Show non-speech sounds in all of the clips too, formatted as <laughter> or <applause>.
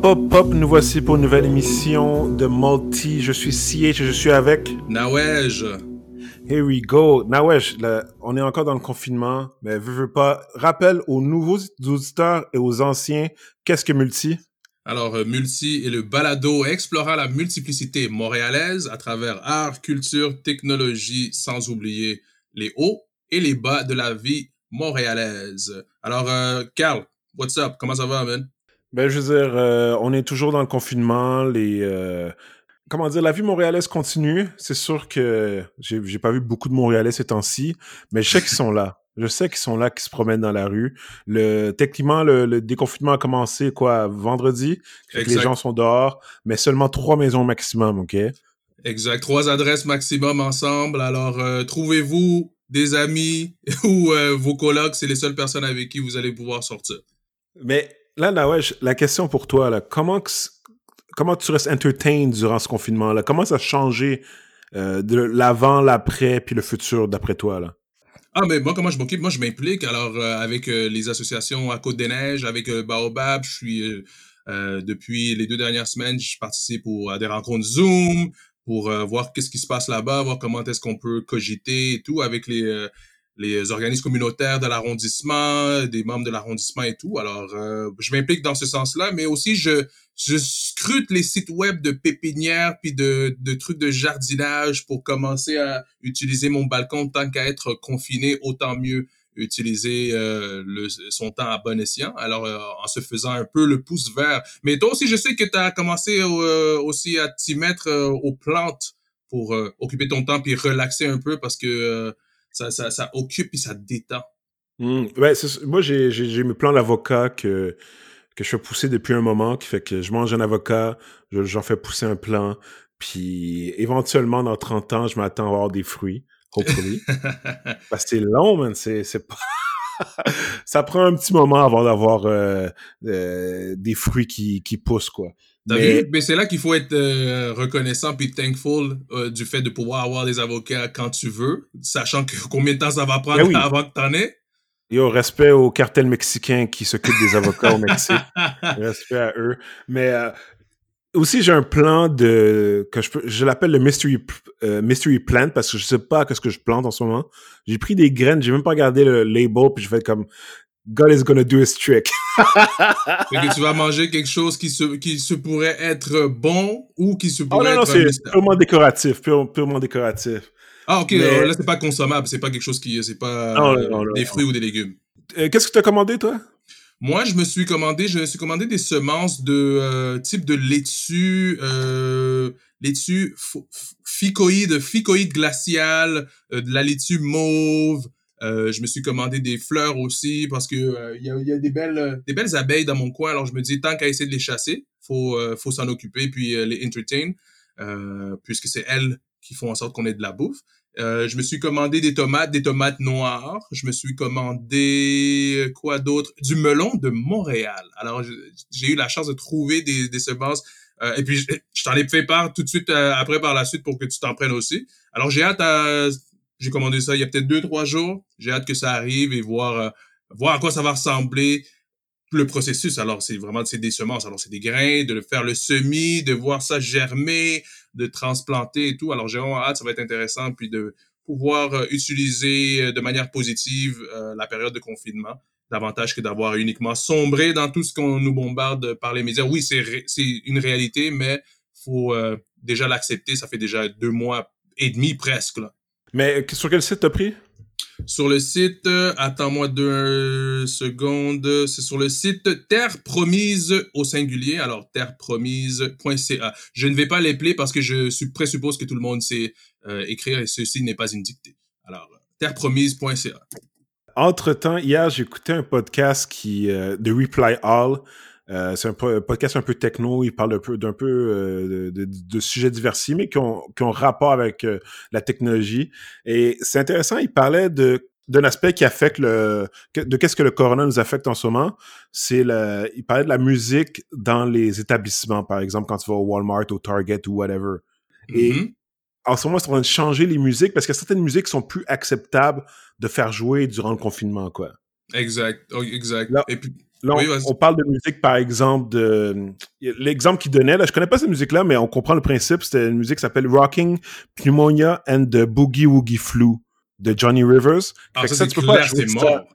Hop, hop, hop, nous voici pour une nouvelle émission de Multi. Je suis CH et je suis avec... Nawej. Here we go. Nawej, on est encore dans le confinement, mais veux, veux pas. Rappelle aux nouveaux auditeurs et aux anciens, qu'est-ce que Multi? Alors, euh, Multi est le balado explorant la multiplicité montréalaise à travers art, culture, technologie, sans oublier les hauts et les bas de la vie montréalaise. Alors, euh, Carl, what's up? Comment ça va, man? Ben, je veux dire, euh, on est toujours dans le confinement. Les, euh, comment dire, la vie montréalaise continue. C'est sûr que j'ai, j'ai pas vu beaucoup de Montréalais ces temps-ci, mais je sais qu'ils sont là. Je sais qu'ils sont là, qu'ils se promènent dans la rue. Le, techniquement, le, déconfinement a commencé, quoi, vendredi. Les gens sont dehors, mais seulement trois maisons maximum, OK? Exact. Trois adresses maximum ensemble. Alors, euh, trouvez-vous des amis <laughs> ou vos colocs, c'est les seules personnes avec qui vous allez pouvoir sortir. Mais là, Nawesh, la question pour toi, là, comment, comment tu restes entertained durant ce confinement-là? Comment ça a changé euh, de l'avant, l'après, puis le futur, d'après toi, là? Ah, mais moi, comment je m'occupe? Moi, je m'implique. Alors, euh, avec euh, les associations à Côte-des-Neiges, avec Baobab, je suis, depuis les deux dernières semaines, je participe à des rencontres Zoom pour voir qu'est-ce qui se passe là-bas, voir comment est-ce qu'on peut cogiter et tout avec les, les organismes communautaires de l'arrondissement, des membres de l'arrondissement et tout. Alors, euh, je m'implique dans ce sens-là, mais aussi je, je scrute les sites web de pépinières puis de, de trucs de jardinage pour commencer à utiliser mon balcon tant qu'à être confiné, autant mieux utiliser euh, le, son temps à bon escient. Alors, euh, en se faisant un peu le pouce vert. Mais toi aussi, je sais que tu as commencé aussi à t'y mettre aux plantes pour occuper ton temps puis relaxer un peu parce que ça, ça, ça occupe et ça détend. Mmh. Ouais, moi, j'ai, j'ai, mes plans d'avocat que, que je fais pousser depuis un moment, qui fait que je mange un avocat, j'en fais pousser un plan, puis éventuellement, dans 30 ans, je m'attends à avoir des fruits, hopefully. <laughs> Parce que c'est long, man, c'est, c'est pas... <laughs> ça prend un petit moment avant d'avoir euh, euh, des fruits qui, qui poussent, quoi. Mais, c'est là qu'il faut être euh, reconnaissant puis thankful euh, du fait de pouvoir avoir des avocats quand tu veux, sachant que <laughs> combien de temps ça va prendre ben avant que t'en aies. Et au respect au cartel mexicain qui s'occupe des avocats au Mexique. <laughs> respect à eux. Mais euh, aussi, j'ai un plan de que je, je l'appelle le mystery mystery plant parce que je sais pas qu'est-ce que je plante en ce moment. J'ai pris des graines, j'ai même pas regardé le label puis je fais comme God is gonna do his trick. <laughs> que tu vas manger quelque chose qui se, qui se pourrait être bon ou qui se pourrait oh, non, non, c'est purement décoratif, purement décoratif. Ah, ok, là, c'est pas consommable, c'est pas quelque chose qui, c'est pas des fruits ou des légumes. Euh, qu'est-ce que tu as commandé, toi? Moi, je me suis commandé, je me suis commandé des semences de euh, type de laitue, euh, laitue ficoïde, ficoïde glaciale, de la laitue mauve, euh, je me suis commandé des fleurs aussi parce que euh, il y, a, des belles des belles abeilles dans mon coin. Alors je me dis tant qu'à essayer de les chasser, faut euh, faut s'en occuper puis les entertain puisque c'est elles qui font en sorte qu'on ait de la bouffe. je me suis commandé des tomates, des tomates noires. Je me suis commandé quoi d'autre? Du melon de Montréal. Alors j'ai eu la chance de trouver des, des semences et puis je, t'en ai fait part tout de suite après par la suite pour que tu t'en prennes aussi. Alors j'ai hâte à j'ai commandé ça il y a peut-être deux, trois jours. J'ai hâte que ça arrive et voir, euh, voir à quoi ça va ressembler le processus. Alors, c'est vraiment c'est des semences. Alors, c'est des grains, de faire le semis, de voir ça germer, de transplanter et tout. Alors, j'ai vraiment hâte, ça va être intéressant, puis de pouvoir euh, utiliser euh, de manière positive la période de confinement davantage que d'avoir uniquement sombré dans tout ce qu'on nous bombarde par les médias. Oui, c'est c'est une réalité, mais faut déjà l'accepter. Ça fait déjà deux mois et demi presque là, mais sur quel site t'as pris? Sur le site, euh, attends-moi deux secondes, c'est sur le site Terre Promise au singulier, alors terrepromise.ca. Je ne vais pas l'épeler parce que je présuppose que tout le monde sait euh, écrire et ceci n'est pas une dictée. Alors, terrepromise.ca. Entre-temps, hier, j'ai écouté un podcast qui, euh, de Reply All euh, c'est un podcast un peu techno, il parle d'un peu, d'un peu euh, de, de, sujets diversifiés, mais qui ont, qui ont rapport avec euh, la technologie. Et c'est intéressant, il parlait de d'un aspect qui affecte le de qu'est-ce que le corona nous affecte en ce moment, c'est le il parlait de la musique dans les établissements par exemple quand tu vas au Walmart, au Target ou whatever. Et mm-hmm. en ce moment, c'est en train de changer les musiques parce que certaines musiques sont plus acceptables de faire jouer durant le confinement quoi. Exact, oh, exact. Là, Et puis, là, oui, on, parle de musique, par exemple, de... L'exemple qu'il donnait, là, je connais pas cette musique-là, mais on comprend le principe. C'était une musique qui s'appelle Rocking Pneumonia and the Boogie Woogie Flu de Johnny Rivers. Ah, ça, c'est tu peux pas jouer c'est ça. mort.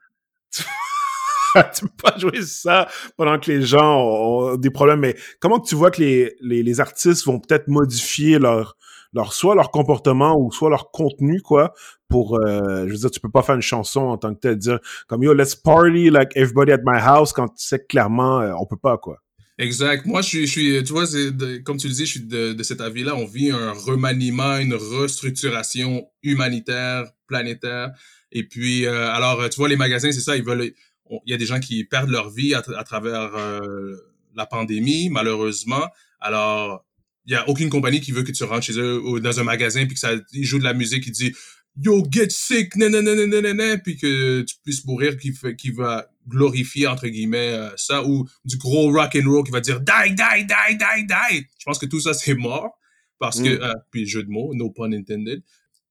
<laughs> tu peux pas jouer ça pendant que les gens ont, ont des problèmes. Mais comment que tu vois que les, les, les artistes vont peut-être modifier leur, leur soit leur comportement ou soit leur contenu quoi pour euh, je veux dire tu peux pas faire une chanson en tant que tel dire comme yo let's party like everybody at my house quand tu sais que clairement euh, on peut pas quoi. Exact. Moi, je suis, je suis, tu vois, de- comme tu le dis, je suis de, de cet avis-là. On vit un remaniement, une restructuration humanitaire, planétaire. Et puis, euh, alors, tu vois, les magasins, c'est ça, ils veulent. Il y a des gens qui perdent leur vie à, à travers euh, la pandémie, malheureusement. Alors, il y a aucune compagnie qui veut que tu rentres chez eux ou dans un magasin puis que ça, ils jouent de la musique qui dit Yo, get sick, nanana, nanana, puis que tu puisses mourir, qui, fait, qui va glorifier, entre guillemets, euh, ça, ou du gros rock and roll qui va dire die, die, die, die, die. Je pense que tout ça, c'est mort. Parce que, Mm. euh, puis jeu de mots, no pun intended.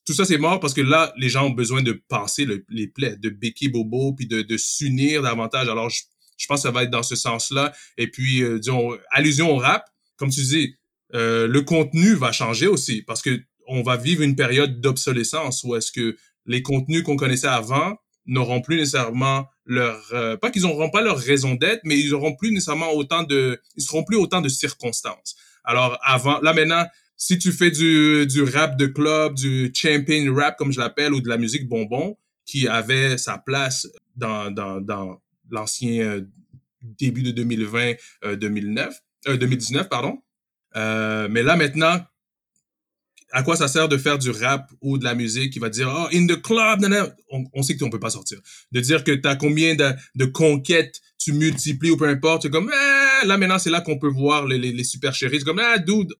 Tout ça, c'est mort parce que là, les gens ont besoin de penser le- les plaies, de béquer bobo, puis de, de s'unir davantage. Alors, je, je pense que ça va être dans ce sens-là. Et puis, euh, disons, allusion au rap, comme tu dis, euh, le contenu va changer aussi parce que on va vivre une période d'obsolescence où est-ce que les contenus qu'on connaissait avant n'auront plus nécessairement leur euh, pas qu'ils n'auront pas leur raison d'être mais ils auront plus nécessairement autant de ils seront plus autant de circonstances. Alors avant là maintenant si tu fais du du rap de club du champion rap comme je l'appelle ou de la musique bonbon qui avait sa place dans dans dans l'ancien euh, début de 2020 euh, 2009 euh, 2019 pardon euh, mais là maintenant à quoi ça sert de faire du rap ou de la musique qui va dire oh in the club nanana. On, on sait que on peut pas sortir. De dire que t'as combien de, de conquêtes tu multiplies ou peu importe comme eh, là maintenant c'est là qu'on peut voir les, les, les super chéris. Comme ah dude.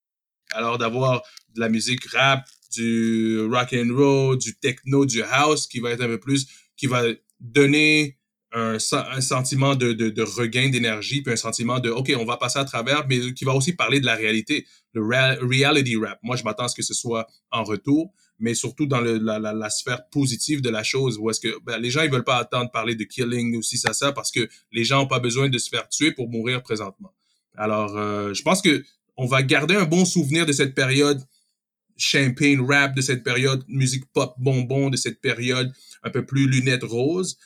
Alors d'avoir de la musique rap du rock and roll du techno du house qui va être un peu plus qui va donner un, un sentiment de, de, de regain d'énergie puis un sentiment de ok on va passer à travers mais qui va aussi parler de la réalité le rea- reality rap. Moi, je m'attends à ce que ce soit en retour, mais surtout dans le, la, la, sphère positive de la chose, où est-ce que ben, les gens ils veulent pas attendre parler de killing ou si ça ça, parce que les gens ont pas besoin de se faire tuer pour mourir présentement. Alors, euh, je pense que on va garder un bon souvenir de cette période champagne rap, de cette période musique pop bonbon, de cette période un peu plus lunettes roses,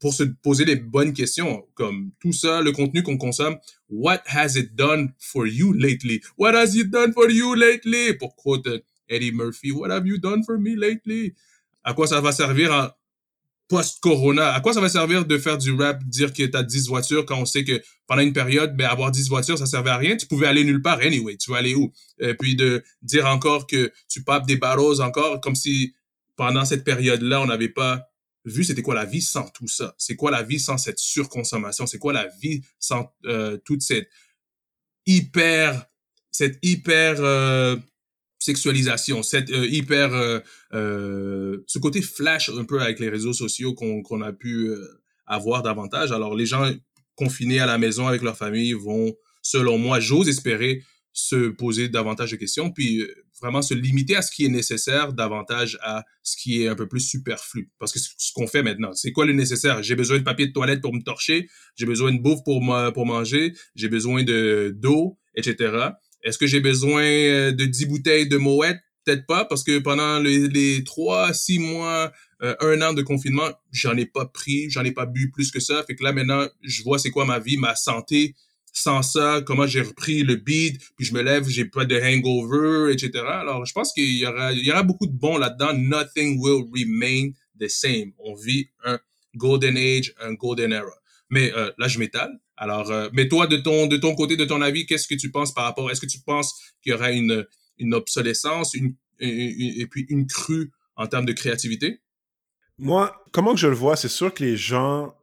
pour se poser les bonnes questions, comme tout ça, le contenu qu'on consomme, what has it done for you lately? What has it done for you lately? Pour quote euh, Eddie Murphy, what have you done for me lately? À quoi ça va servir en post-corona? À quoi ça va servir de faire du rap, dire que t'as 10 voitures quand on sait que pendant une période, ben, avoir 10 voitures, ça servait à rien? Tu pouvais aller nulle part anyway. Tu vas aller où? Et puis de dire encore que tu papes des barros encore, comme si pendant cette période-là, on n'avait pas vu c'était quoi la vie sans tout ça? C'est quoi la vie sans cette surconsommation? C'est quoi la vie sans euh, toute cette hyper, cette hyper euh, sexualisation, cette euh, hyper, euh, euh, ce côté flash un peu avec les réseaux sociaux qu'on a pu euh, avoir davantage. Alors les gens confinés à la maison avec leur famille vont, selon moi, j'ose espérer se poser davantage de questions, puis vraiment se limiter à ce qui est nécessaire davantage à ce qui est un peu plus superflu. Parce que ce qu'on fait maintenant, c'est quoi le nécessaire? J'ai besoin de papier de toilette pour me torcher, j'ai besoin de bouffe pour, ma- pour manger, j'ai besoin de d'eau, etc. Est-ce que j'ai besoin euh, de 10 bouteilles de Moët? Peut-être pas, parce que pendant les, les 3, 6 mois, euh, un an de confinement, j'en ai pas pris, j'en ai pas bu plus que ça. Fait que là, maintenant, je vois c'est quoi ma vie, ma santé, sans ça, comment j'ai repris le beat, puis je me lève, j'ai pas de hangover, etc. Alors, je pense qu'il y aura, il y aura beaucoup de bons là-dedans. Nothing will remain the same. On vit un golden age, un golden era. Mais euh, là, je m'étale. Alors, euh, mais toi, de ton, de ton côté, de ton avis, qu'est-ce que tu penses par rapport Est-ce que tu penses qu'il y aura une, une obsolescence, une, une- et puis une crue en termes de créativité? Moi, comment que je le vois, c'est sûr que les gens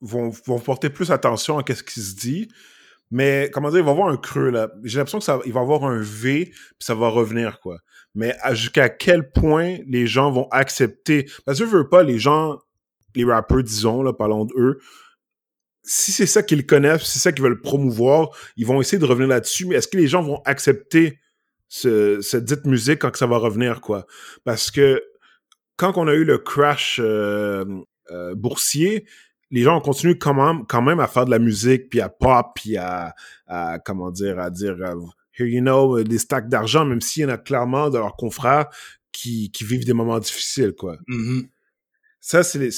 vont, vont porter plus attention à ce qui se dit, mais comment dire, il va y avoir un creux là. J'ai l'impression que ça, il va y avoir un V, puis ça va revenir quoi. Mais jusqu'à quel point les gens vont accepter? Parce que je veux pas les gens, les rappeurs disons là, parlons d'eux. Si c'est ça qu'ils connaissent, si c'est ça qu'ils veulent promouvoir, ils vont essayer de revenir là-dessus. Mais est-ce que les gens vont accepter ce, cette dite musique quand ça va revenir quoi? Parce que quand on a eu le crash euh, euh, boursier, les gens continuent quand même, quand même à faire de la musique, puis à pop, puis à, à comment dire, à dire, euh, here you know, des stacks d'argent, même s'il y en a clairement de leurs confrères qui, qui vivent des moments difficiles, quoi. Mhm. Ça, c'est,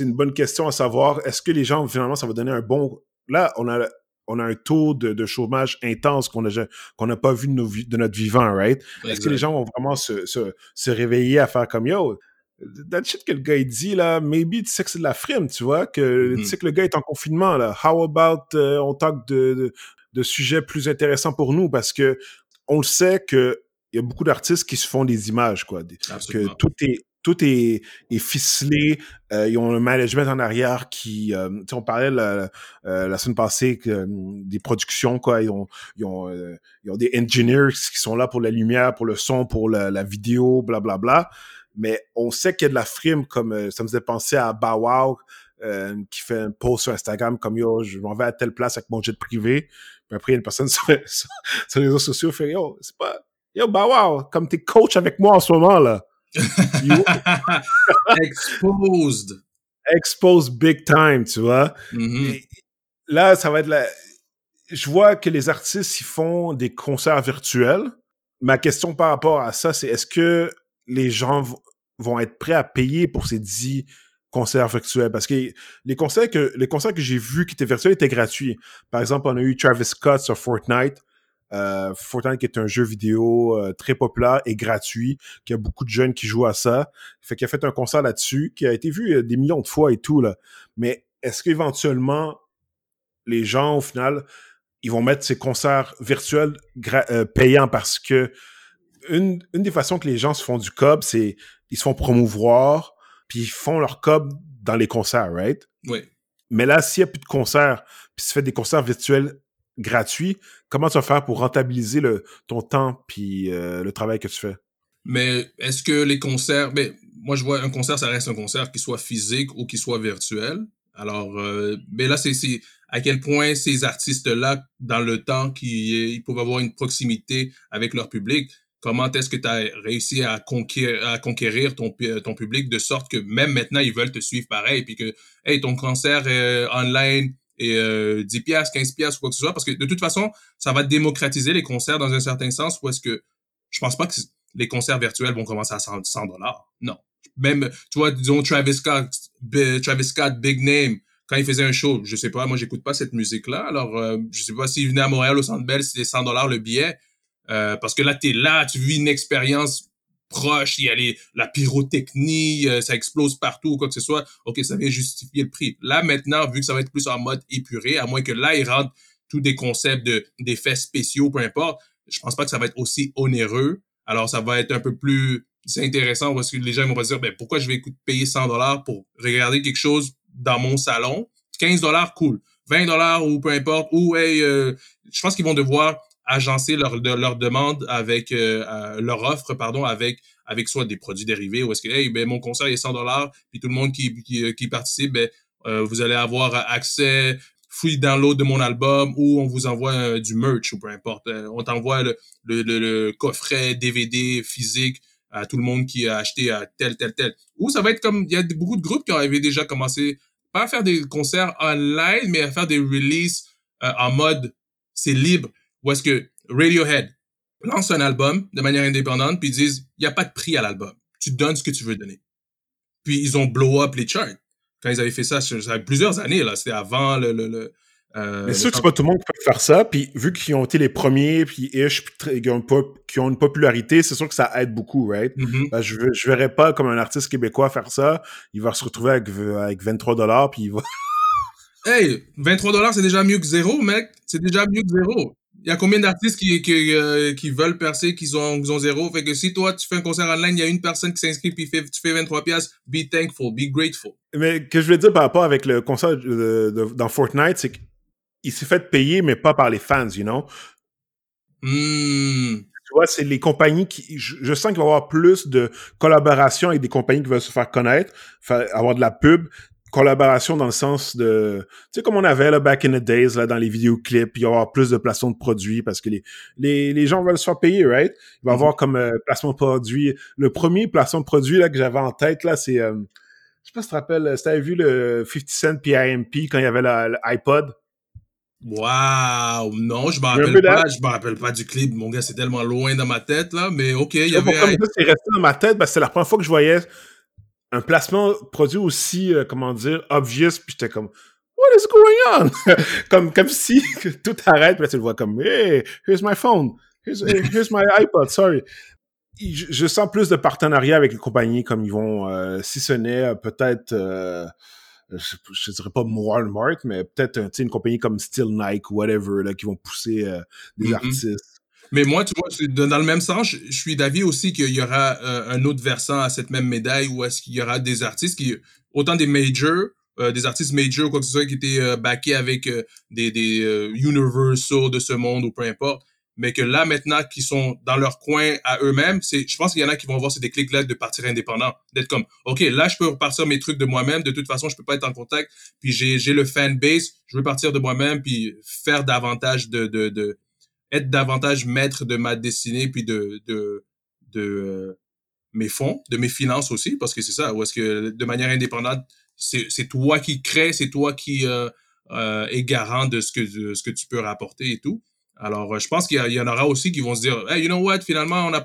une bonne question à savoir. Est-ce que les gens, finalement, ça va donner un bon... Là, on a, on a un taux de, de chômage intense qu'on a, qu'on n'a pas vu de, nos, de notre vivant, right? Est-ce que les gens vont vraiment se, se, se réveiller à faire comme, yo, that shit que le gars il dit, là, maybe tu sais que c'est de la frime, tu vois, que Mhm. tu sais que le gars est en confinement, là. How about euh, on talk de, de, de sujets plus intéressants pour nous? Parce que on le sait que il y a beaucoup d'artistes qui se font des images, quoi. Des- que tout est tout est, est ficelé. Euh, ils ont un management en arrière qui, euh, tu sais, on parlait la, euh, la semaine passée que, euh, des productions quoi. Ils ont, ils ont, euh, ils ont des engineers qui sont là pour la lumière, pour le son, pour la, la vidéo, blablabla. Bla, bla. Mais on sait qu'il y a de la frime, comme euh, ça me faisait penser à Bow Wow, euh, qui fait un post sur Instagram comme yo, je m'en vais à telle place avec mon jet privé. Puis après, il y a une personne sur, <laughs> sur, sur les réseaux sociaux qui fait yo, c'est pas yo Bow Wow, comme t'es coach avec moi en ce moment là. <laughs> Exposed. expose big time, tu vois. Mhm. Et là, ça va être la. Je vois que les artistes ils font des concerts virtuels. Ma question par rapport à ça, c'est est-ce que les gens vont être prêts à payer pour ces 10 concerts virtuels? Parce que les concerts que, les concerts que j'ai vus qui étaient virtuels étaient gratuits. Par exemple, on a eu Travis Scott sur Fortnite. Euh, Fortnite qui est un jeu vidéo euh, très populaire et gratuit, qui a beaucoup de jeunes qui jouent à ça. Fait qu'il a fait un concert là-dessus, qui a été vu euh, des millions de fois et tout, là. Mais est-ce qu'éventuellement, les gens, au final, ils vont mettre ces concerts virtuels euh, payants? Parce que une, une des façons que les gens se font du cob, c'est ils se font promouvoir, puis ils font leur cob dans les concerts, right? Oui. Mais là, s'il n'y a plus de concerts, puis tu fais des concerts virtuels gratuits, comment tu vas faire pour rentabiliser le, ton temps puis euh, le travail que tu fais? Mais est-ce que les concerts, ben, moi je vois un concert, ça reste un concert qui soit physique ou qui soit virtuel. Alors, euh, ben là, c'est c'est à quel point ces artistes-là, dans le temps, qui ils peuvent avoir une proximité avec leur public. Comment est-ce que tu as réussi à conquérir, ton, pu- ton public de sorte que même maintenant, ils veulent te suivre pareil, puis que, hey, ton concert euh, online est euh, 10 piastres, 15 piastres ou quoi que ce soit, parce que de toute façon, ça va démocratiser les concerts dans un certain sens, où est-ce que je pense pas que les concerts virtuels vont commencer à 100 dollars. Non. Même, tu vois, disons Travis Scott, Travis Scott, Big Name, quand il faisait un show, je sais pas, moi j'écoute pas cette musique-là, alors euh, je sais pas s'il venait à Montréal au Centre Bell, c'était 100 dollars le billet, euh, parce que là t'es là, tu vis une expérience proche, il y a les, la pyrotechnie, euh, ça explose partout ou quoi que ce soit, ok, ça vient justifier le prix. Là maintenant, vu que ça va être plus en mode épuré, à moins que là ils rentrent tous des concepts de d'effets spéciaux, peu importe, je pense pas que ça va être aussi onéreux. Alors ça va être un peu plus intéressant parce que les gens vont pas dire ben pourquoi je vais payer 100 dollars pour regarder quelque chose dans mon salon? 15 dollars cool 20 dollars ou peu importe ou hey, euh, je pense qu'ils vont devoir agencer leur leur demande avec euh, euh, leur offre pardon avec avec soit des produits dérivés ou est-ce que hey ben mon concert est 100 dollars puis tout le monde qui qui, qui participe ben euh, vous allez avoir accès free download de mon album ou on vous envoie euh, du merch ou peu importe. Euh, on t'envoie le, le, le, le, coffret DVD physique à tout le monde qui a acheté à tel, tel, tel. Ou ça va être comme, il y a beaucoup de groupes qui avaient déjà commencé, pas à faire des concerts online, mais à faire des releases euh, en mode, c'est libre. Ou est-ce que Radiohead lance un album de manière indépendante, puis ils disent, il n'y a pas de prix à l'album. Tu donnes ce que tu veux donner. Puis ils ont blow up les charts quand ils avaient fait ça, ça avait plusieurs années, là. C'était avant le. le, le euh, Mais c'est sûr que c'est pas tout le monde qui peut faire ça. Puis vu qu'ils ont été les premiers, puis ish, puis qui ont, qui ont une popularité, c'est sûr que ça aide beaucoup, right? Mm -hmm. ben, je, je verrais pas comme un artiste québécois faire ça. Il va se retrouver avec, avec 23 dollars, puis il va. hey, 23 dollars, c'est déjà mieux que zéro, mec. C'est déjà mieux que zéro. Il y a combien d'artistes qui, qui, euh, qui veulent percer, qui ont, qui ont zéro? Fait que si toi, tu fais un concert online, il y a une personne qui s'inscrit puis fait, tu fais 23 pièces, be thankful, be grateful. Mais que je voulais dire par rapport avec le concert de, de, dans Fortnite, c'est qu'il s'est fait payer, mais pas par les fans, you know? Mm. Tu vois, c'est les compagnies qui... Je, je sens qu'il va y avoir plus de collaboration avec des compagnies qui veulent se faire connaître, avoir de la pub, collaboration dans le sens de tu sais comme on avait là back in the days là dans les vidéoclips il va y avoir plus de placement de produits parce que les les, les gens veulent se faire payer right? Il va y avoir mm -hmm. comme euh, placement de produits. Le premier placement de produit là que j'avais en tête là c'est euh, sais pas si tu te rappelles, si t'avais vu le 50 Cent PIMP quand il y avait l'iPod. Wow, non, je m'en rappelle pas, je me rappelle pas du clip, mon gars, c'est tellement loin dans ma tête, là, mais ok, il y avait... c'est resté dans ma tête, parce que c'est la première fois que je voyais un placement produit aussi, euh, comment dire, obvious, puis j'étais comme, what is going on? <laughs> comme, comme si <laughs> tout arrête, puis là, tu le vois comme, hey, here's my phone, here's, here's my <laughs> iPod, sorry. Je, je, sens plus de partenariat avec les compagnies comme ils vont, euh, si ce n'est euh, peut-être, euh, je, je, dirais pas Walmart, mais peut-être une compagnie comme Still Nike whatever, là, qui vont pousser des mm-hmm. artistes. Mais moi, tu vois, dans le même sens, je, suis d'avis aussi qu'il y aura un autre versant à cette même médaille où est-ce qu'il y aura des artistes qui, autant des majors, euh, des artistes majors ou quoi que ce soit qui étaient euh, backés avec euh, des, des euh, Universal de ce monde ou peu importe, mais que là maintenant qui sont dans leur coin à eux-mêmes, c'est je pense qu'il y en a qui vont avoir ces déclics là de partir indépendant, d'être comme OK, là je peux repartir mes trucs de moi-même, de toute façon, je peux pas être en contact, puis j'ai j'ai le fan base, je veux partir de moi-même puis faire davantage de de de être davantage maître de ma destinée puis de de de mes fonds, de mes finances aussi parce que c'est ça, ou est-ce que de manière indépendante c'est toi qui crée, c'est toi qui euh, euh, est garant de ce que ce que tu peux rapporter et tout. Alors, euh, je pense qu'il y, y, en aura aussi qui vont se dire, hey, you know what, finalement, on n'a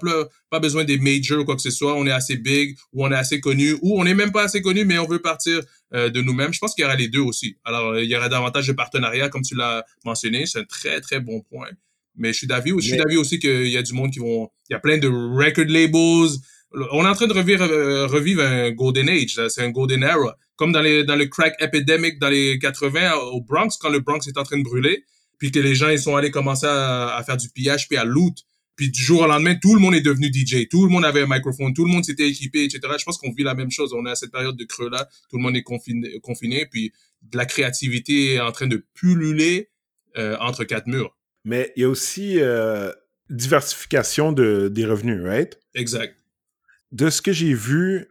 pas besoin des majors ou quoi que ce soit, on est assez big, ou on est assez connu, ou on n'est même pas assez connu, mais on veut partir euh, de nous-mêmes. Je pense qu'il y aura les deux aussi. Alors, il y aura davantage de partenariats, comme tu l'as mentionné, c'est un très, très bon point. Mais je suis d'avis, je suis d'avis aussi qu'il y a du monde qui vont, il y a plein de record labels, on est en train de revivre, euh, revivre un golden age, c'est un golden era. Comme dans, les, dans le crack epidemic dans les 80 au Bronx, quand le Bronx est en train de brûler, puis que les gens ils sont allés commencer à, faire du pillage puis à loot. Puis du jour au lendemain, tout le monde est devenu DJ, tout le monde avait un microphone, tout le monde s'était équipé, etc. Je pense qu'on vit la même chose. On est à cette période de creux-là, tout le monde est confiné, confiné puis de la créativité est en train de pulluler euh, entre quatre murs. Mais il y a aussi euh, diversification de, des revenus, right? Exact de ce que j'ai vu,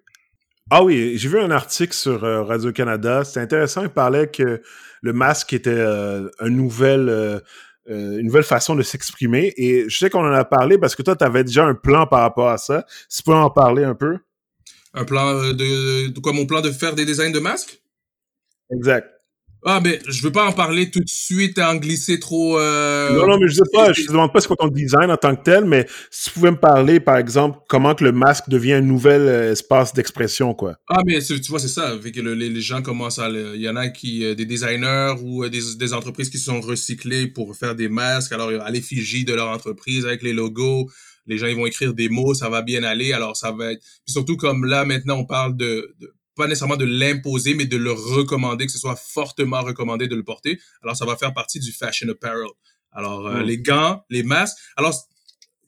ah oui, j'ai vu un article sur euh, Radio-Canada. C'était intéressant. Il parlait que le masque était euh, une, nouvelle, euh, une nouvelle façon de s'exprimer. Et je sais qu'on en a parlé parce que toi, tu avais déjà un plan par rapport à ça. Si tu peux en parler un peu? Un plan de, de quoi? Mon plan de faire des designs de masques? Exact. Ah, mais je veux pas en parler tout de suite, en glisser trop. Euh... Non, non, mais je sais pas, je te demande pas ce qu'on ton design en tant que tel, mais si tu pouvais me parler, par exemple, comment que le masque devient un nouvel euh, espace d'expression, quoi. Ah, mais tu vois, c'est ça. Vu que les, gens commencent à. Il y en a qui, euh, des designers ou euh, des, des entreprises qui sont recyclées pour faire des masques, alors à l'effigie de leur entreprise avec les logos. Les gens, ils vont écrire des mots, ça va bien aller. Alors, ça va être. Puis surtout, comme là, maintenant, on parle de, de pas nécessairement de l'imposer, mais de le recommander, que ce soit fortement recommandé de le porter. Alors, ça va faire partie du fashion apparel. Alors, euh, mm. les gants, les masques. Alors,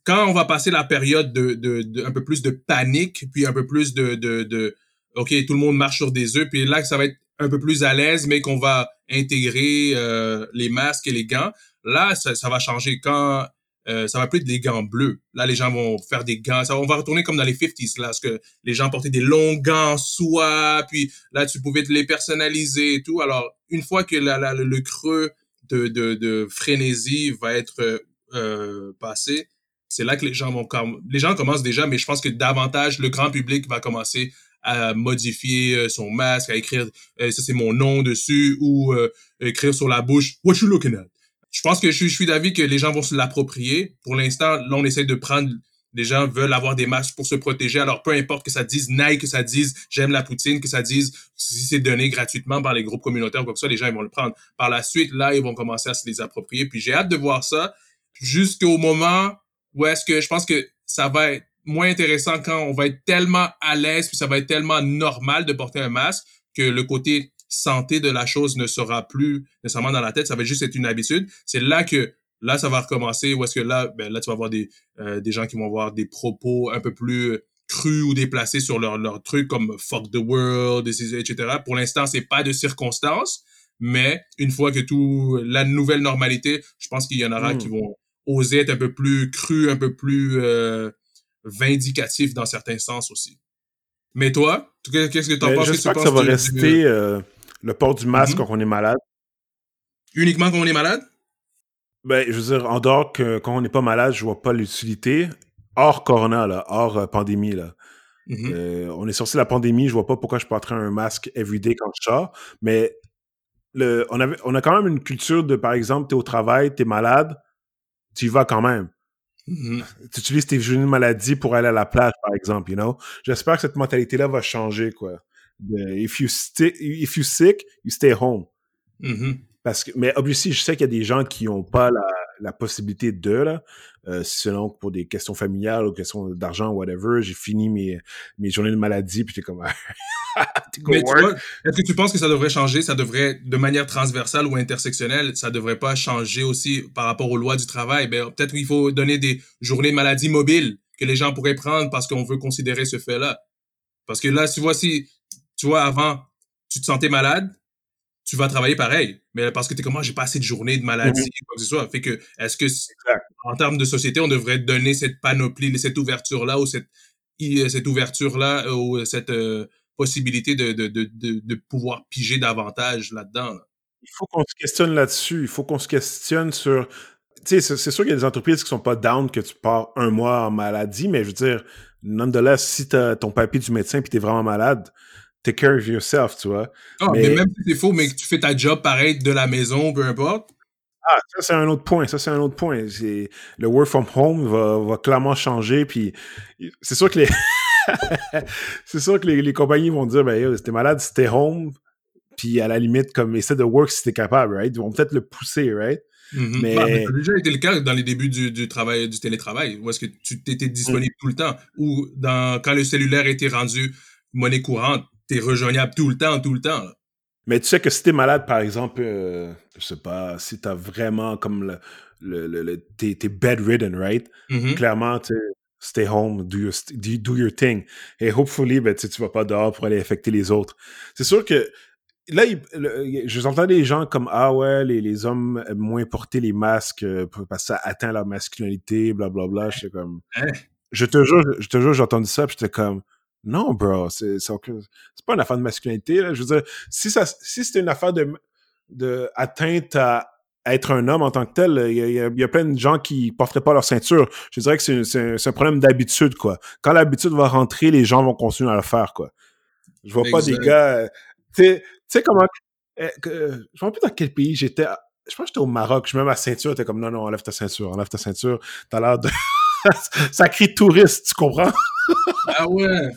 quand on va passer la période de, de, un peu plus de panique, puis un peu plus de, de, de, OK, tout le monde marche sur des œufs, puis là, ça va être un peu plus à l'aise, mais qu'on va intégrer euh, les masques et les gants. Là, ça, ça va changer. Quand euh, ça va plus être des gants bleus. Là, les gens vont faire des gants. Ça, on va retourner comme dans les 50s, là, parce que les gens portaient des longs gants soie, puis là, tu pouvais les personnaliser et tout. Alors, une fois que la, le creux de, de, de, frénésie va être euh, passé, c'est là que les gens vont... Les gens commencent déjà, mais je pense que davantage, le grand public va commencer à modifier euh, son masque, à écrire euh, ça c'est mon nom dessus ou écrire sur la bouche What you looking at? Je pense que je, suis d'avis que les gens vont se l'approprier. Pour l'instant, là, on essaie de prendre les gens veulent avoir des masques pour se protéger. Alors, peu importe que ça dise Nike, que ça dise j'aime la poutine, que ça dise si c'est donné gratuitement par les groupes communautaires ou quoi que ce soit, les gens ils vont le prendre. Par la suite, là, ils vont commencer à se les approprier. Puis j'ai hâte de voir ça jusqu'au moment où est-ce que je pense que ça va être moins intéressant quand on va être tellement à l'aise, puis ça va être tellement normal de porter un masque que le côté santé de la chose ne sera plus nécessairement dans la tête, ça va juste être une habitude. C'est là que là ça va recommencer ou est-ce que là ben là tu vas avoir des euh, des gens qui vont avoir des propos un peu plus crus ou déplacés sur leur leur truc comme fuck the world etc. Pour l'instant, c'est pas de circonstances, mais une fois que tout la nouvelle normalité, je pense qu'il y en aura qui hmm. vont oser être un peu plus crus, un peu plus euh, vindicatifs dans certains sens aussi. Mais toi, qu'est-ce que tu en ben, penses? J'espère que, ça va rester euh, le port du masque mhm. quand on est malade. Uniquement quand on est malade? Ben, je veux dire, en dehors que quand on n'est pas malade, je vois pas l'utilité. Hors corona, là, hors euh, pandémie, là. Mhm. Euh, on est sorti de la pandémie, je vois pas pourquoi je porterais un masque everyday quand je sors, mais le, on, avait, on a quand même une culture de, par exemple, t'es au travail, t'es malade, tu y vas quand même. Mhm. <laughs> Tu utilises tes journées de maladie pour aller à la plage, par exemple, you know? J'espère que cette mentalité-là va changer, quoi. De, if you stick, if you sick, you stay home. Mhm. Parce que, mais aussi, je sais qu'il y a des gens qui n'ont pas la, la possibilité de, là, euh, selon pour des questions familiales ou questions d'argent, whatever, j'ai fini mes, mes journées de maladie, puis t'es comme, <laughs> est-ce que tu penses que ça devrait changer, ça devrait, de manière transversale ou intersectionnelle, ça devrait pas changer aussi par rapport aux lois du travail? Ben, peut-être qu'il faut donner des journées de maladie mobiles que les gens pourraient prendre parce qu'on veut considérer ce fait-là. Parce que là, tu vois, si, tu vois, avant, tu te sentais malade, tu vas travailler pareil. Mais parce que t'es comme, moi, j'ai pas assez de journées de maladie, Mhm. quoi que ce soit. Fait que, est-ce que, en termes de société, on devrait donner cette panoplie, cette ouverture-là ou cette, cette ouverture-là ou cette euh, possibilité de, de, de, de, pouvoir piger davantage là-dedans? là? Il faut qu'on se questionne là-dessus. Il faut qu'on se questionne sur. Tu sais, c'est sûr qu'il y a des entreprises qui sont pas down que tu pars un mois en maladie, mais je veux dire, nonetheless, si t'as ton papier du médecin puis t'es vraiment malade, take care of yourself, tu vois. Ah, mais... Mais- même si c'est faux, mais que tu fais ta job pareil de la maison, peu importe. Ah, ça c'est un autre point. Ça c'est un autre point. Le work from home va, va clairement changer. Puis c'est sûr que les <laughs> c'est sûr que les, les compagnies vont dire ben t'es malade, stay home. Puis à la limite, comme essaie de work si t'es capable, right? Ils vont peut-être le pousser, right? Mhm. Mais- Ah, mais ça a déjà été le cas dans les débuts du, du travail, du télétravail, où est-ce que tu étais disponible tout le temps, ou dans, quand le cellulaire était rendu monnaie courante, t'es rejoignable tout le temps, tout le temps. là. Mais tu sais que si t'es malade, par exemple, euh, je sais pas, si t'as vraiment comme le, le, le, le- t'es, bedridden, right? Mhm. Clairement, tu stay home, do your, do, your thing. Et hopefully, ben, tu vas pas dehors pour aller affecter les autres. C'est sûr que là, il- le- je entends des gens comme ah ouais, les, les hommes aiment moins porter les masques euh, parce que ça atteint leur masculinité, blablabla. J'étais comme, Hein? je te jure, je te jure, j'ai entendu ça, puis j'étais comme, non, bro, c'est pas une affaire de masculinité. Là. Je veux dire, si ça, si c'était une affaire de, de atteinte à être un homme en tant que tel, il y a, il y a- plein de gens qui porteraient pas leur ceinture. Je dirais que c'est un, problème d'habitude, quoi. Quand l'habitude va rentrer, les gens vont continuer à le faire, quoi. Je vois pas des gars. euh, Tu sais- comment. euh, que- je me rappelle plus dans quel pays j'étais. Je pense que j'étais au Maroc. Je mets ma ceinture. T'es comme non, non, enlève ta ceinture, enlève ta ceinture. T'as l'air de. <laughs> ça crie touriste, tu comprends? Ah ouais.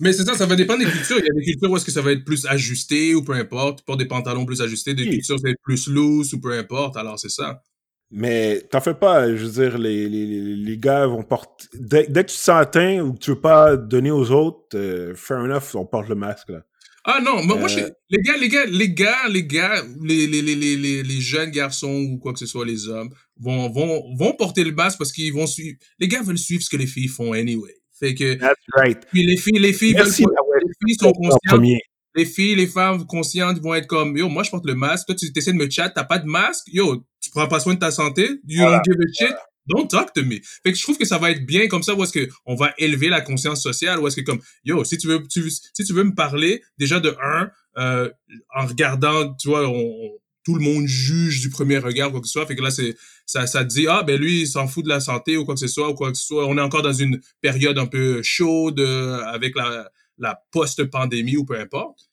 Mais c'est ça, ça va dépendre des cultures. Il y a des cultures où est-ce que ça va être plus ajusté ou peu importe. Tu portes des pantalons plus ajustés, des Oui. cultures ça va être plus loose ou peu importe. Alors c'est ça. Mais t'en fais pas, je veux dire, les, les, les- gars vont porter. Dès, dès que tu te sens atteint ou que tu veux pas donner aux autres, euh, fair enough, on porte le masque, là. Ah non, moi, moi, Euh. je- les gars, les gars, les gars, les gars, les, les, les, les, les, les jeunes garçons ou quoi que ce soit, les hommes, vont, vont, vont porter le masque parce qu'ils vont suivre. Les gars veulent suivre ce que les filles font anyway. Fait que, That's right. puis les filles, les filles Merci, veulent, Nawel. les filles sont En conscientes les filles, les femmes conscientes vont être comme, yo, moi, je porte le masque. Toi, tu essaies de me chat, t'as pas de masque. Yo, tu prends pas soin de ta santé. You Voilà. don't give a shit. Don't talk to me. Fait que je trouve que ça va être bien comme ça, où est-ce que on va élever la conscience sociale, où est-ce que comme, yo, si tu veux, tu, si tu veux me parler, déjà de un, euh, en regardant, tu vois, on- tout le monde juge du premier regard, quoi que ce soit. Fait que là, c'est, ça, ça te dit, ah, ben lui, il s'en fout de la santé ou quoi que ce soit, ou quoi que ce soit. On est encore dans une période un peu chaude, euh, avec la, la post-pandémie ou peu importe.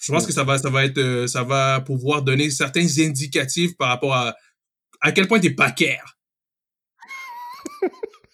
Je pense que ça va, ça va être, euh, ça va pouvoir donner certains indicatifs par rapport à à quel point t'es pas care. <laughs>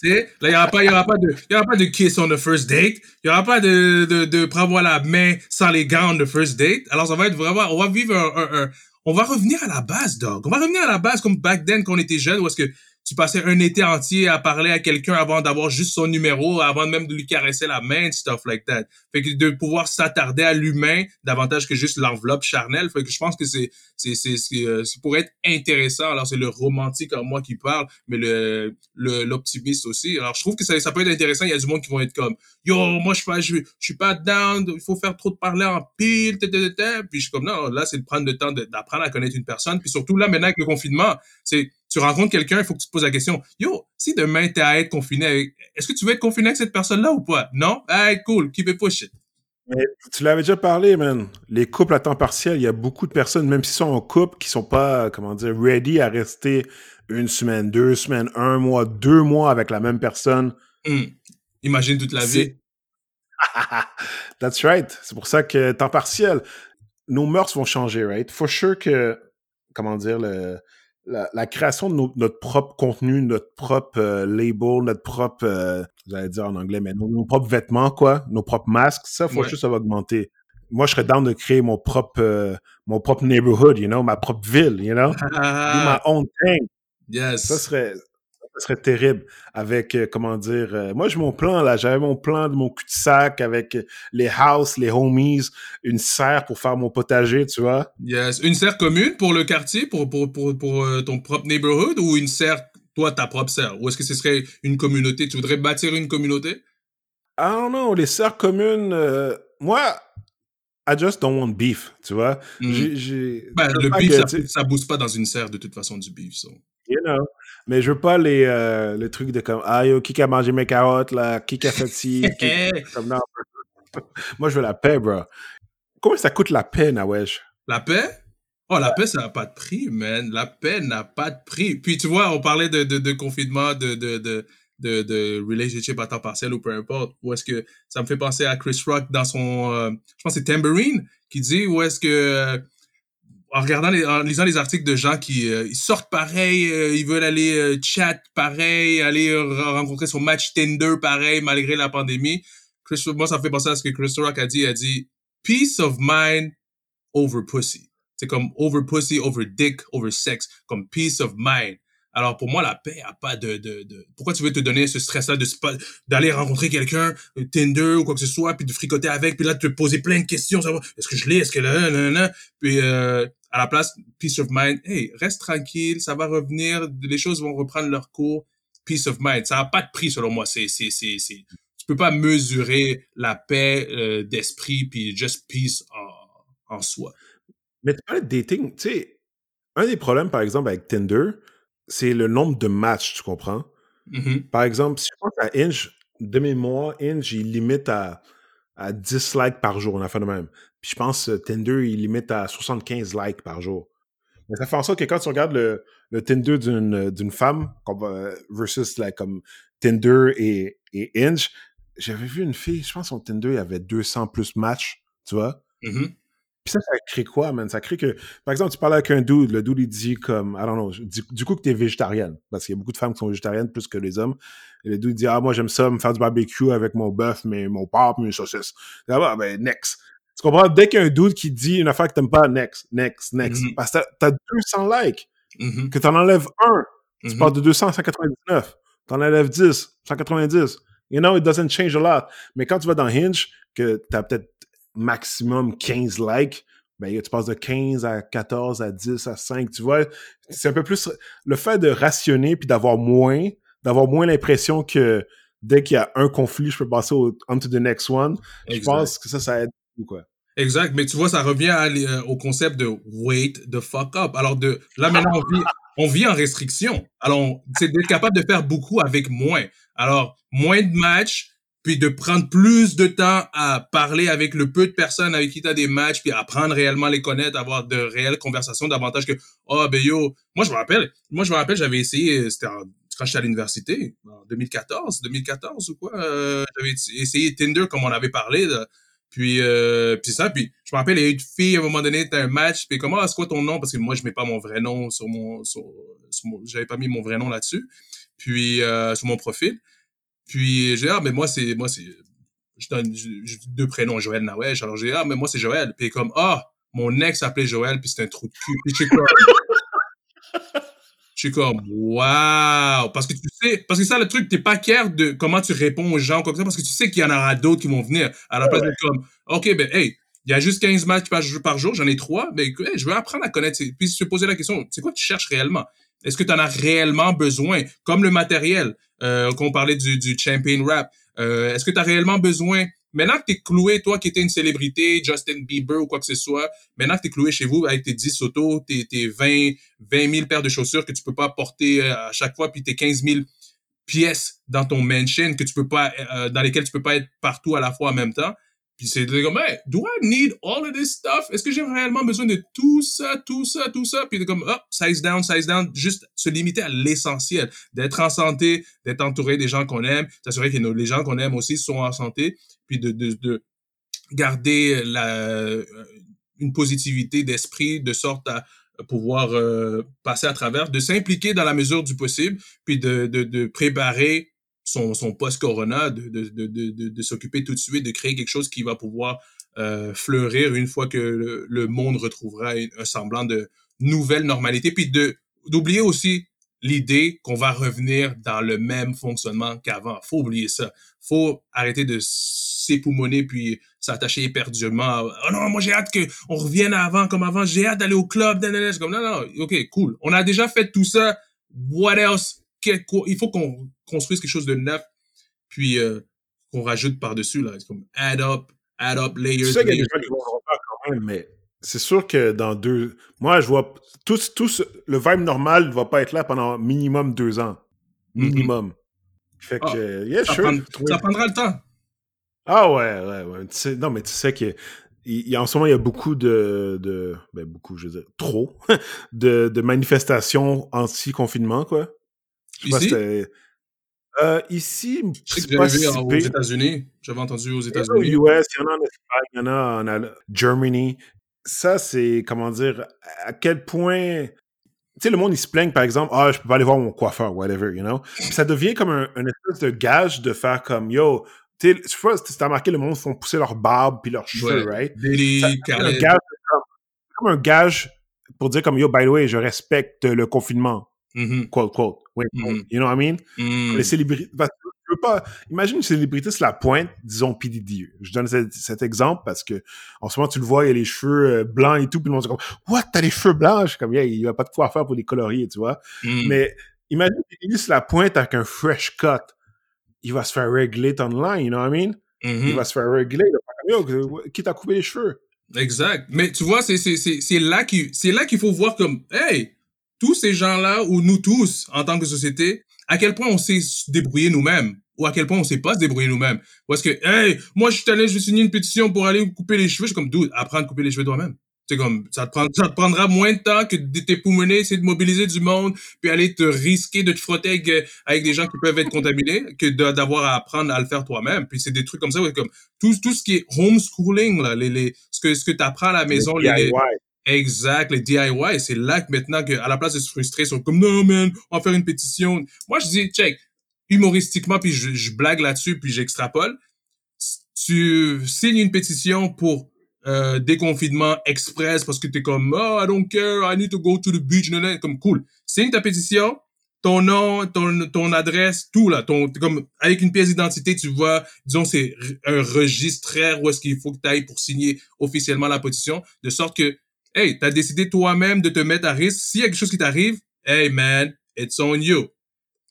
tu sais, là, il y aura pas, il y aura pas de, il y aura pas de kiss on the first date. Il y aura pas de, de, de prendre la main sans les gants on the first date. Alors, ça va être vraiment, on va vivre un, un, un- on va revenir à la base, dog. On va revenir à la base comme back then quand on était jeune, où est-ce que tu passais un été entier à parler à quelqu'un avant d'avoir juste son numéro, avant même de lui caresser la main, stuff like that. Fait que de pouvoir s'attarder à l'humain davantage que juste l'enveloppe charnelle. Fait que je pense que c'est c'est c'est c'est euh, c'est pour être intéressant. Alors c'est le romantique en moi qui parle, mais le le l'optimiste aussi. Alors je trouve que ça ça peut être intéressant. Il y a du monde qui vont être comme yo moi je suis pas je, je suis pas down. Il faut faire trop de parler en pile. Puis je suis comme non là c'est de prendre le temps d'apprendre à connaître une personne. Puis surtout là maintenant avec le confinement c'est tu rencontres quelqu'un, il faut que tu te poses la question, yo, si demain t'es à être confiné avec, est-ce que tu veux être confiné avec cette personne-là ou pas? Non? Hey, cool, keep it pushing. Mais tu l'avais déjà parlé, man. Les couples à temps partiel, il y a beaucoup de personnes, même s'ils sont en couple, qui sont pas, comment dire, ready à rester une semaine, deux semaines, un mois, deux mois avec la même personne. Hmm. Imagine toute la vie. <laughs> That's right. C'est pour ça que temps partiel, nos mœurs vont changer, right? For sure que, comment dire, le, la, création de notre propre contenu, notre propre euh, label, notre propre, euh, j'allais dire en anglais, mais nos, propres vêtements, quoi, nos propres masques, ça, for sure, ça va augmenter. Moi, je serais down de créer mon propre, euh, mon propre neighborhood, you know, ma propre ville, you know, do <laughs> my own thing. Yes. Ça serait, serait terrible avec, euh, comment dire, euh, moi j'ai mon plan là, j'avais mon plan de mon cul-de-sac avec euh, les house, les homies, une serre pour faire mon potager, tu vois. Yes, une serre commune pour le quartier, pour, pour, pour, pour ton propre neighborhood ou une serre, toi, ta propre serre? Ou est-ce que ce serait une communauté? Tu voudrais bâtir une communauté? Ah non, non, les serres communes, moi, I just don't want beef, tu vois. Mm. Ben, le beef, ça, ça booste pas dans une serre de toute façon du beef, ça. You know. Mais je veux pas les, euh, le truc de comme, ah yo, qui a mangé mes carottes, là, qui a fait ci, <laughs> comme non. <laughs> Moi, je veux la paix, bro. Comment ça coûte la paix, Nawesh? La paix? Oh, la paix, ça n'a pas de prix, man. La paix n'a pas de prix. Puis, tu vois, on parlait de, de, de confinement, de, de, de, de, de relationship à temps partiel ou peu importe. Où est-ce que ça me fait penser à Chris Rock dans son, euh, je pense que c'est Tambourine, qui dit où est-ce que euh, en regardant les, en lisant les articles de gens qui euh, ils sortent pareil, euh, ils veulent aller euh, chat pareil, aller rencontrer son match Tinder pareil malgré la pandémie. Chris, moi ça me fait penser à ce que Chris Rock a dit, il a dit peace of mind over pussy. C'est comme over pussy, over dick, over sex, comme peace of mind. Alors pour moi, la paix a pas de, de, de... Pourquoi tu veux te donner ce stress-là de d'aller rencontrer quelqu'un, Tinder ou quoi que ce soit, puis de fricoter avec, puis là de te poser plein de questions, savoir est-ce que je l'ai, est-ce que là, puis euh, à la place peace of mind, hey, reste tranquille, ça va revenir, les choses vont reprendre leur cours, peace of mind. Ça n'a pas de prix selon moi. C'est c'est c'est c'est tu peux pas mesurer la paix euh, d'esprit puis just peace en, en soi. Mais tu parles de dating, tu sais, un des problèmes par exemple avec Tinder, c'est le nombre de matchs, tu comprends? Mm-hmm. Par exemple, si je pense à Inge, de mémoire, Inge, il limite à, à 10 likes par jour, on a fait de même. Puis je pense que Tinder, il limite à 75 likes par jour. Mais ça fait en sorte que quand tu regardes le, le Tinder d'une, d'une femme comme, euh, versus like, comme Tinder et, et Inge, j'avais vu une fille, je pense son Tinder, il y avait 200 plus matchs, tu vois? Mm-hmm. Puis ça, ça crée quoi, man? Ça crée que, par exemple, tu parles avec un dude, le dude, il dit comme, I don't know, du, du coup que t'es végétarienne. Parce qu'il y a beaucoup de femmes qui sont végétariennes plus que les hommes. Et le dude dit, ah, moi, j'aime ça, me faire du barbecue avec mon bœuf, mais mon porc, mes saucisses. Ah, ben, next. Tu comprends? Dès qu'il y a un dude qui dit une affaire que t'aimes pas, next, next, next. Mm-hmm. Parce que t'as 200 likes. Mm-hmm. Que t'en enlèves un. Tu mm-hmm. parles de 200 à 199. T'en enlèves 10, 190. You know, it doesn't change a lot. Mais quand tu vas dans Hinge, que t'as peut-être maximum 15 likes, ben, tu passes de 15 à 14 à 10 à 5, tu vois? C'est un peu plus le fait de rationner puis d'avoir moins, d'avoir moins l'impression que dès qu'il y a un conflit, je peux passer au on to the next one. Je pense que ça, ça aide beaucoup, quoi. Exact, mais tu vois, ça revient euh, au concept de wait the fuck up. Alors, de là, maintenant, on vit, on vit en restriction. Alors, c'est d'être capable de faire beaucoup avec moins. Alors, moins de matchs, puis de prendre plus de temps à parler avec le peu de personnes avec qui tu as des matchs, puis apprendre réellement à les connaître, avoir de réelles conversations davantage que oh ben yo, moi je me rappelle, moi je me rappelle j'avais essayé c'était quand j'étais à l'université en 2014, 2014 ou quoi, euh, j'avais essayé Tinder comme on avait parlé puis euh, puis ça puis je me rappelle il y a eu une fille à un moment donné t'as un match puis comment c'est quoi ton nom? Parce que moi je mets pas mon vrai nom sur mon sur, j'avais pas mis mon vrai nom là-dessus. Puis euh, sur mon profil puis j'ai ah, mais moi, c'est, moi, c'est, je donne deux prénoms, Joël Nawesh. Alors j'ai ah, mais moi, c'est Joël. Puis comme, ah, mon ex s'appelait Joël, puis c'est un trou de cul. Puis je suis comme, je suis comme, waouh! Parce que tu sais, parce que ça, le truc, t'es pas clair de comment tu réponds aux gens comme ça, parce que tu sais qu'il y en aura d'autres qui vont venir. À la place de comme, OK, ben, hey, il y a juste 15 matchs par jour, j'en ai trois, mais je veux apprendre à connaître. Puis se poser la question, c'est quoi tu cherches réellement? Est-ce que tu en as réellement besoin? Comme le matériel, euh, qu'on parlait du, du champion rap. Euh, Est-ce que tu as réellement besoin, maintenant que tu es cloué, toi qui étais une célébrité, Justin Bieber ou quoi que ce soit, maintenant que tu es cloué chez vous avec tes 10 autos, tes, tes 20, 20 000 paires de chaussures que tu peux pas porter euh, à chaque fois, puis tes 15 000 pièces dans ton mansion que tu peux pas, euh, dans lesquelles tu peux pas être partout à la fois en même temps, Puis c'est comme, hey, do I need all of this stuff? Est-ce que j'ai réellement besoin de tout ça, tout ça, tout ça? Puis comme, hop, size down, size down, juste se limiter à l'essentiel, d'être en santé, d'être entouré des gens qu'on aime, s'assurer que les gens qu'on aime aussi sont en santé, puis de, de, de garder la, une positivité d'esprit de sorte à pouvoir euh, passer à travers, de s'impliquer dans la mesure du possible, puis de, de, de préparer son, son post-corona, de, de, de, de, s'occuper tout de suite, de créer quelque chose qui va pouvoir euh, fleurir une fois que le, monde retrouvera un semblant de nouvelle normalité, puis de d'oublier aussi l'idée qu'on va revenir dans le même fonctionnement qu'avant. Faut oublier ça. Faut arrêter de s'époumoner puis s'attacher éperdument. oh non, moi j'ai hâte que on revienne avant comme avant. J'ai hâte d'aller au club. Comme non, non, ok, cool. On a déjà fait tout ça. What else? Il faut qu'on construise quelque chose de neuf, puis euh, qu'on rajoute par-dessus, là. C'est comme add up, add up, layers. C'est ça qu'il y a des gens qui vont refaire quand même, mais c'est sûr que dans deux... Moi, je vois... Tout, tout le vibe normal ne va pas être là pendant minimum deux ans. Mm-hmm. Minimum. Fait que, ah, yeah, ça, sure, ça prendra le temps. Ah ouais, ouais, ouais. non, mais tu sais que il, en ce moment, il y a beaucoup de, de ben beaucoup, je veux dire, trop, <laughs> de, de manifestations anti-confinement, quoi. Ici? Euh, ici, c'est pas si aux États-Unis. J'avais entendu aux États-Unis. Aux US, il y en a en Espagne, il y en a en Germany. Ça, c'est, comment dire, à quel point... Tu sais, le monde, il se plaigne, par exemple, « Ah, je peux pas aller voir mon coiffeur, whatever, you know? » Ça devient comme un, espèce de gage de faire comme « Yo, tu sais, tu as remarqué, le monde font pousser leur barbe puis leurs cheveux, right? comme, comme un gage pour dire comme « Yo, by the way, je respecte le confinement. Mm-hmm. Quote, quote. Mm-hmm. You know what I mean? Mm. Les célébrités. Je veux pas. Imagine une célébrité c'est la pointe, disons PDD. Je donne cet, exemple parce que en ce moment, tu le vois, il y a les cheveux euh, blancs et tout, puis le monde se comme What, t'as les cheveux blancs? Je suis comme, yeah, il n'y a pas de quoi faire pour les colorier, tu vois. Mm. Mais imagine PDD c'est la pointe avec un fresh cut. Il va se faire régler online, you know what I mean? Mm-hmm. Il va se faire régler. Qui t'a coupé les cheveux? Exact. Mais tu vois, c'est là qu'il faut voir comme, hey, tous ces gens-là, ou nous tous, en tant que société, à quel point on sait se débrouiller nous-mêmes, ou à quel point on sait pas se débrouiller nous-mêmes. Parce que, hey, moi, je suis allé, je vais signer une pétition pour aller couper les cheveux. Je suis comme, dude, apprends à couper les cheveux toi-même. C'est comme, ça te, ça te prendra moins de temps que de t'époumoner, essayer de mobiliser du monde, puis aller te risquer de te frotter avec, avec des gens qui peuvent être contaminés, que d'avoir à apprendre à le faire toi-même. Puis c'est des trucs comme ça, comme tout, tout ce qui est homeschooling, là, les, les, ce que, ce que tu apprends à la maison, les, Exact, les DIY, c'est là que maintenant, que, à la place de se frustrer, ils sont comme, non, man, on va faire une pétition. Moi, je dis, check, humoristiquement, puis je, blague là-dessus, puis j'extrapole. Tu signes une pétition pour euh, déconfinement express parce que t'es comme, oh, I don't care, I need to go to the beach, comme cool. Signe ta pétition, ton nom, ton, ton adresse, tout là, ton, comme avec une pièce d'identité, tu vois, disons c'est un registraire où est-ce qu'il faut que tu ailles pour signer officiellement la pétition, de sorte que hey, t'as décidé toi-même de te mettre à risque. S'il y a quelque chose qui t'arrive, hey man, it's on you.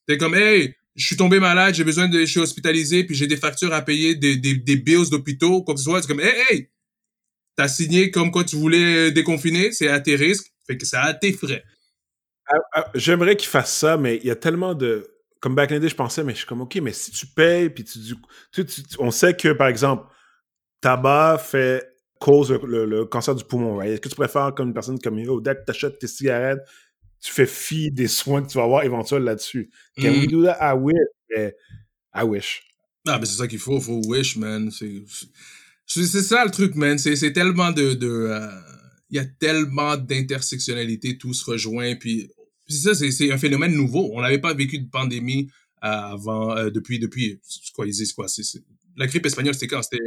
T'es comme, hey, je suis tombé malade, j'ai besoin de, je suis hospitalisé, puis j'ai des factures à payer, des, des, des bills d'hôpitaux, quoi que ce soit. C'est comme, hey, hey, t'as signé comme quoi tu voulais déconfiner, c'est à tes risques, fait que c'est à tes frais. Ah, ah, j'aimerais qu'ils fassent ça, mais il y a tellement de. Comme back in the day, je pensais, mais je suis comme, OK, mais si tu payes, puis tu, tu, tu on sait que, par exemple, tabac fait cause le, cancer du poumon. Est-ce que tu préfères comme une personne comme yo, dès que tu achètes tes cigarettes, tu fais fi des soins que tu vas avoir éventuels là-dessus? Can we mm. do that? I wish. I wish. Ah, mais c'est ça qu'il faut, faut wish, man. C'est ça le truc, man. C'est tellement de. euh, il y a tellement d'intersectionnalité, tout se rejoint. Puis, c'est ça, c'est un phénomène nouveau. On n'avait pas vécu de pandémie euh, avant, euh, depuis, depuis, quoi, ils disent quoi? la grippe espagnole, c'était quand? C'était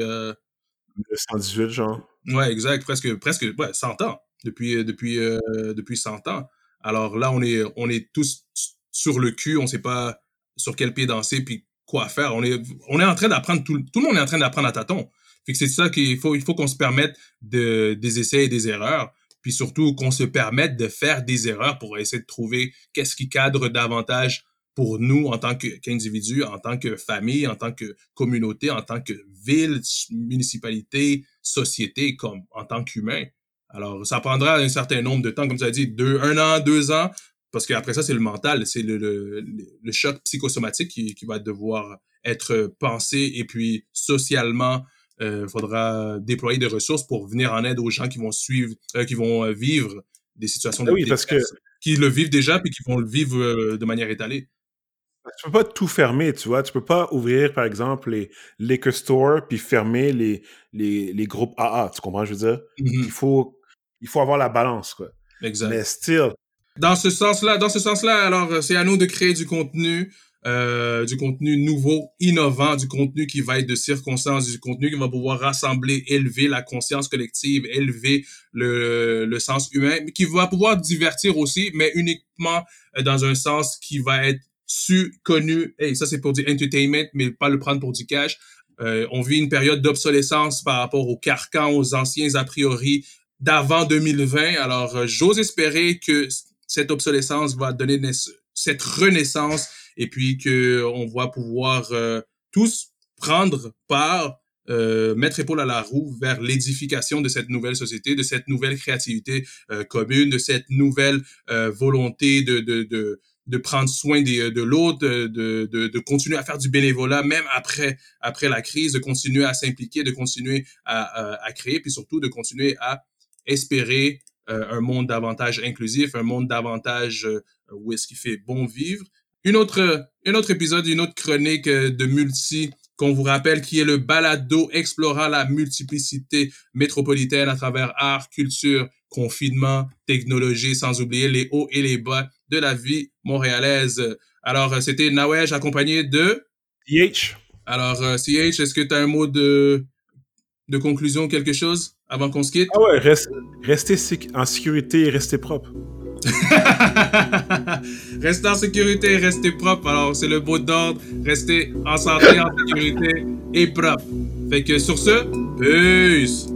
118, genre. Ouais, exact. Presque, presque ouais, 100 ans. Depuis, euh, depuis, euh, depuis 100 ans. Alors là, on est, on est tous sur le cul. On sait pas sur quel pied danser puis quoi faire. On est, on est en train d'apprendre, tout, tout le monde est en train d'apprendre à tâtons. Fait c'est ça qu'il faut, il faut qu'on se permette de, des essais et des erreurs. Puis surtout qu'on se permette de faire des erreurs pour essayer de trouver qu'est-ce qui cadre davantage pour nous en tant qu'individus, en tant que famille, en tant que communauté, en tant que ville, municipalité, société, comme en tant qu'humain. Alors, ça prendra un certain nombre de temps, comme tu as dit, deux, un an, deux ans, parce qu'après ça, c'est le mental, c'est le, le, le, choc psychosomatique qui, qui va devoir être pensé et puis socialement il faudra déployer des ressources pour venir en aide aux gens qui vont suivre, qui vont vivre des situations de ah oui, parce que qui le vivent déjà puis qui vont le vivre de manière étalée. Tu peux pas tout fermer, tu vois. Tu peux pas ouvrir, par exemple, les liquor stores puis fermer les, les, les groupes AA. Tu comprends, je veux dire? Mm-hmm. Il faut, il faut avoir la balance, quoi. Exact. Mais still. Dans ce sens-là, dans ce sens-là, alors, euh, c'est à nous de créer du contenu, euh, du contenu nouveau, innovant, du contenu qui va être de circonstances, du contenu qui va pouvoir rassembler, élever la conscience collective, élever le, le sens humain, qui va pouvoir divertir aussi, mais uniquement euh, dans un sens qui va être su, connu, et ça c'est pour du entertainment, mais pas le prendre pour du cash. Euh, on vit une période d'obsolescence par rapport aux carcans, aux anciens a priori d'avant 2020. Alors, euh, j'ose espérer que cette obsolescence va donner cette renaissance et puis que on va pouvoir euh, tous prendre part, mettre épaule à la roue vers l'édification de cette nouvelle société, de cette nouvelle créativité commune, de cette nouvelle volonté de, de, de de prendre soin des, de l'autre, de, de, de, continuer à faire du bénévolat même après après la crise, de continuer à s'impliquer, de continuer à, à, créer, puis surtout de continuer à espérer euh, un monde davantage inclusif, un monde davantage euh, où est-ce qu'il fait bon vivre. Une autre, un autre épisode, une autre chronique euh, de multi qu'on vous rappelle qui est le balado explorant la multiplicité métropolitaine à travers art, culture, confinement, technologie, sans oublier les hauts et les bas de la vie montréalaise. Alors, euh, c'était Nawej accompagné de... CH. Alors, CH, euh, est-ce que tu as un mot de, de conclusion, quelque chose, avant qu'on se quitte? Ah ouais, restez en sécurité et restez propre. <laughs> restez en sécurité et restez propre. Alors, c'est le mot d'ordre. Restez en santé, en sécurité et propre. Fait que sur ce, peace!